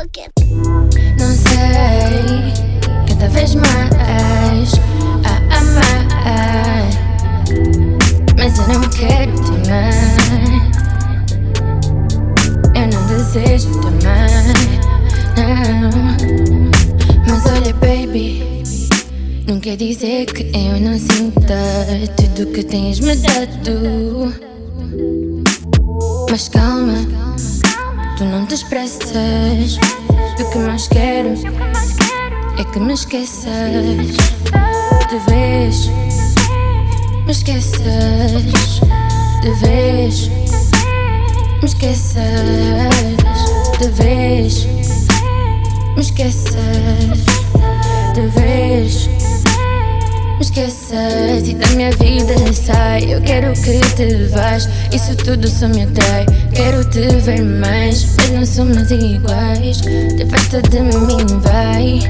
boca. Não sei, cada vez mais a amar. Mas eu não quero também. Eu não desejo também. Não. Mas olha, baby. Não quer dizer que eu não sinta tudo que tens me dado. Mas calma, tu não te expressas. O que mais quero é que me esqueças de vez. Me esqueças de vez. Me esqueças de vez. Me esqueças de vez. Esqueças e da minha vida sai. Eu quero que te vás. Isso tudo só me atrai. Quero te ver mais, mas não somos iguais. Te afasta de mim, vai.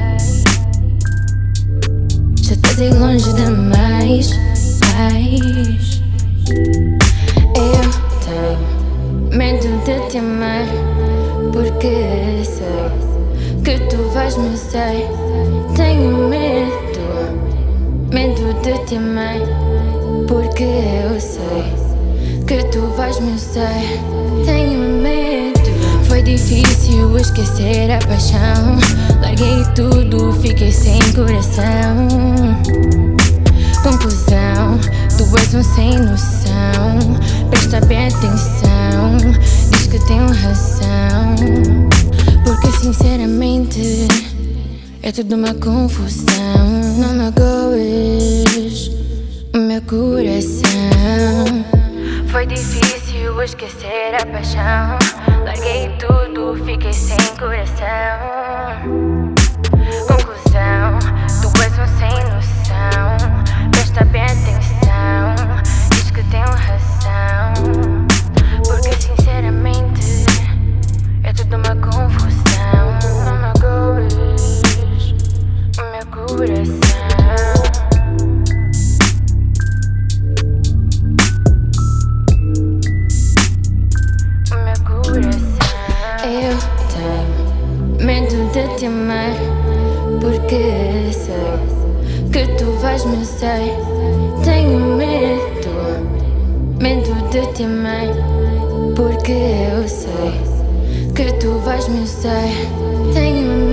Já estás aí longe demais. Mais. Eu tenho medo de te amar. Porque sei que tu vais me sei. Tenho de te amar. Porque eu sei que tu vais me sei. Tenho medo. Foi difícil esquecer a paixão. Larguei tudo, fiquei sem coração. Conclusão, tu és um sem noção. Presta bem atenção, diz que tenho razão. Porque sinceramente é tudo uma confusão. Não magoes o meu coração. Foi difícil esquecer a paixão. Larguei tudo, fiquei sem coração. Te amar. Porque sei que tu vais me sei. Tenho medo, medo de te amar. Porque eu sei que tu vais me sei. Tenho